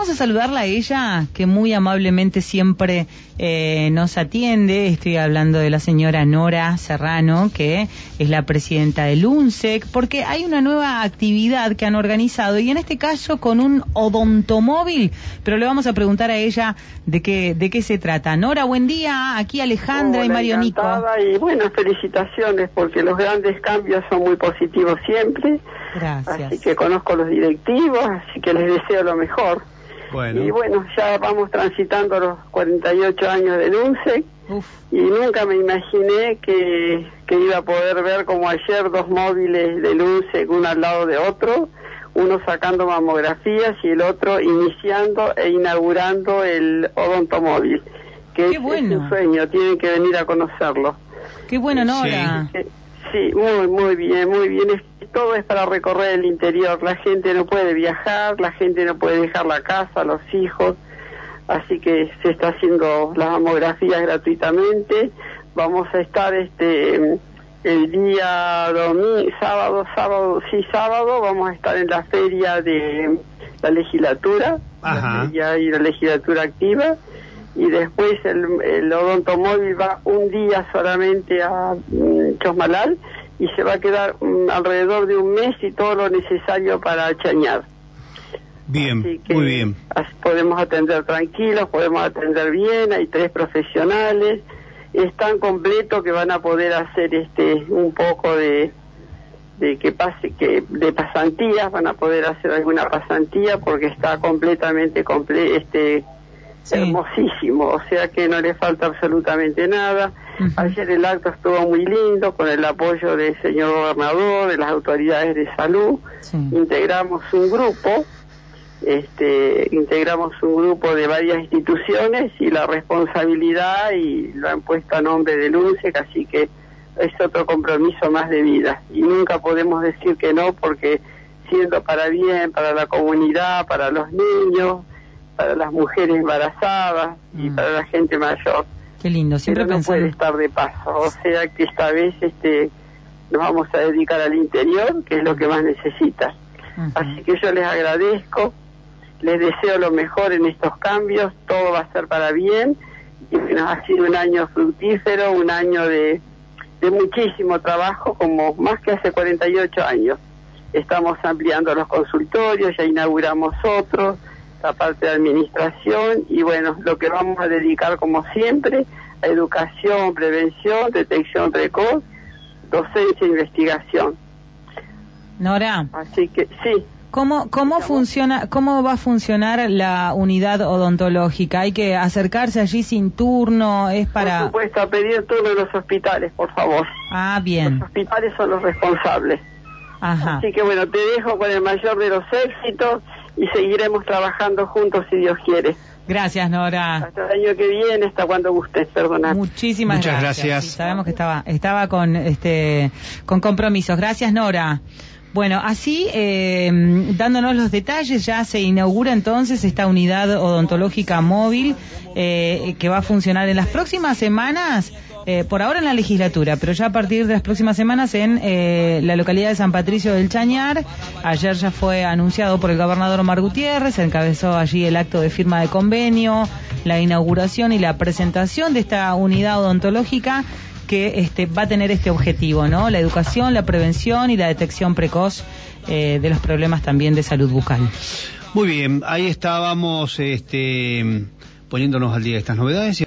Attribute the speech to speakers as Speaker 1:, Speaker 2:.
Speaker 1: Vamos a saludarla a ella, que muy amablemente siempre eh, nos atiende. Estoy hablando de la señora Nora Serrano, que es la presidenta del UNSEC, porque hay una nueva actividad que han organizado y en este caso con un odontomóvil, pero le vamos a preguntar a ella de qué, de qué se trata. Nora, buen día. Aquí Alejandra y Mario Nico.
Speaker 2: Y bueno, felicitaciones porque los grandes cambios son muy positivos siempre.
Speaker 1: Gracias.
Speaker 2: Así que conozco los directivos, así que les deseo lo mejor. Y bueno, ya vamos transitando los 48 años de UNSEC y nunca me imaginé que, iba a poder ver como ayer dos móviles de UNSEC uno al lado de otro, uno sacando mamografías y el otro iniciando e inaugurando el odontomóvil, que es, un sueño, tienen que venir a conocerlo.
Speaker 1: Qué bueno, Nora.
Speaker 2: Sí, muy, muy bien, muy bien todo es para recorrer el interior. La gente no puede viajar, la gente no puede dejar la casa, los hijos. Así que se está haciendo las mamografías gratuitamente. Vamos a estar este el día domingo, sábado, sábado, sí, sábado, vamos a estar en la feria de la legislatura, ya hay la legislatura activa, y después el, el odontomóvil va un día solamente a mm, Chosmalal y se va a quedar mm, alrededor de un mes y todo lo necesario para chañar.
Speaker 3: Bien, muy bien.
Speaker 2: Podemos atender tranquilos, podemos atender bien, hay tres profesionales, es tan completo que van a poder hacer este un poco de de que pase que de pasantías van a poder hacer alguna pasantía porque está completamente comple este hermosísimo, o sea que no le falta absolutamente nada. Ayer el acto estuvo muy lindo con el apoyo del señor gobernador, de las autoridades de salud. Integramos un grupo, este, integramos un grupo de varias instituciones y la responsabilidad y lo han puesto a nombre del UNSEC, así que es otro compromiso más de vida. Y nunca podemos decir que no porque siendo para bien, para la comunidad, para los niños, para las mujeres embarazadas y mm. para la gente mayor.
Speaker 1: Qué lindo, siempre
Speaker 2: Pero no puede estar de paso, o sea que esta vez este nos vamos a dedicar al interior, que es lo que más necesita. Así que yo les agradezco, les deseo lo mejor en estos cambios, todo va a ser para bien, y nos ha sido un año fructífero, un año de, de muchísimo trabajo, como más que hace 48 años. Estamos ampliando los consultorios, ya inauguramos otros, la parte de administración y bueno, lo que vamos a dedicar como siempre a educación, prevención, detección precoz, docencia e investigación.
Speaker 1: Nora.
Speaker 2: Así que sí.
Speaker 1: ¿Cómo, cómo funciona, cómo va a funcionar la unidad odontológica? ¿Hay que acercarse allí sin turno? ¿Es para...?
Speaker 2: Por supuesto, a pedir turno en los hospitales, por favor.
Speaker 1: Ah, bien.
Speaker 2: Los hospitales son los responsables.
Speaker 1: Ajá.
Speaker 2: Así que bueno, te dejo con el mayor de los éxitos y seguiremos trabajando juntos si Dios quiere.
Speaker 1: Gracias, Nora.
Speaker 2: Hasta el año que viene, hasta cuando gustes, perdonad.
Speaker 1: Muchísimas
Speaker 3: Muchas gracias.
Speaker 1: sabemos que estaba, estaba con, este, con compromisos. Gracias, Nora. Bueno, así, eh, dándonos los detalles, ya se inaugura entonces esta unidad odontológica móvil eh, que va a funcionar en las próximas semanas. Eh, por ahora en la legislatura, pero ya a partir de las próximas semanas en eh, la localidad de San Patricio del Chañar. Ayer ya fue anunciado por el gobernador Omar Gutiérrez, encabezó allí el acto de firma de convenio, la inauguración y la presentación de esta unidad odontológica que este, va a tener este objetivo, ¿no? La educación, la prevención y la detección precoz eh, de los problemas también de salud bucal.
Speaker 3: Muy bien, ahí estábamos este, poniéndonos al día de estas novedades.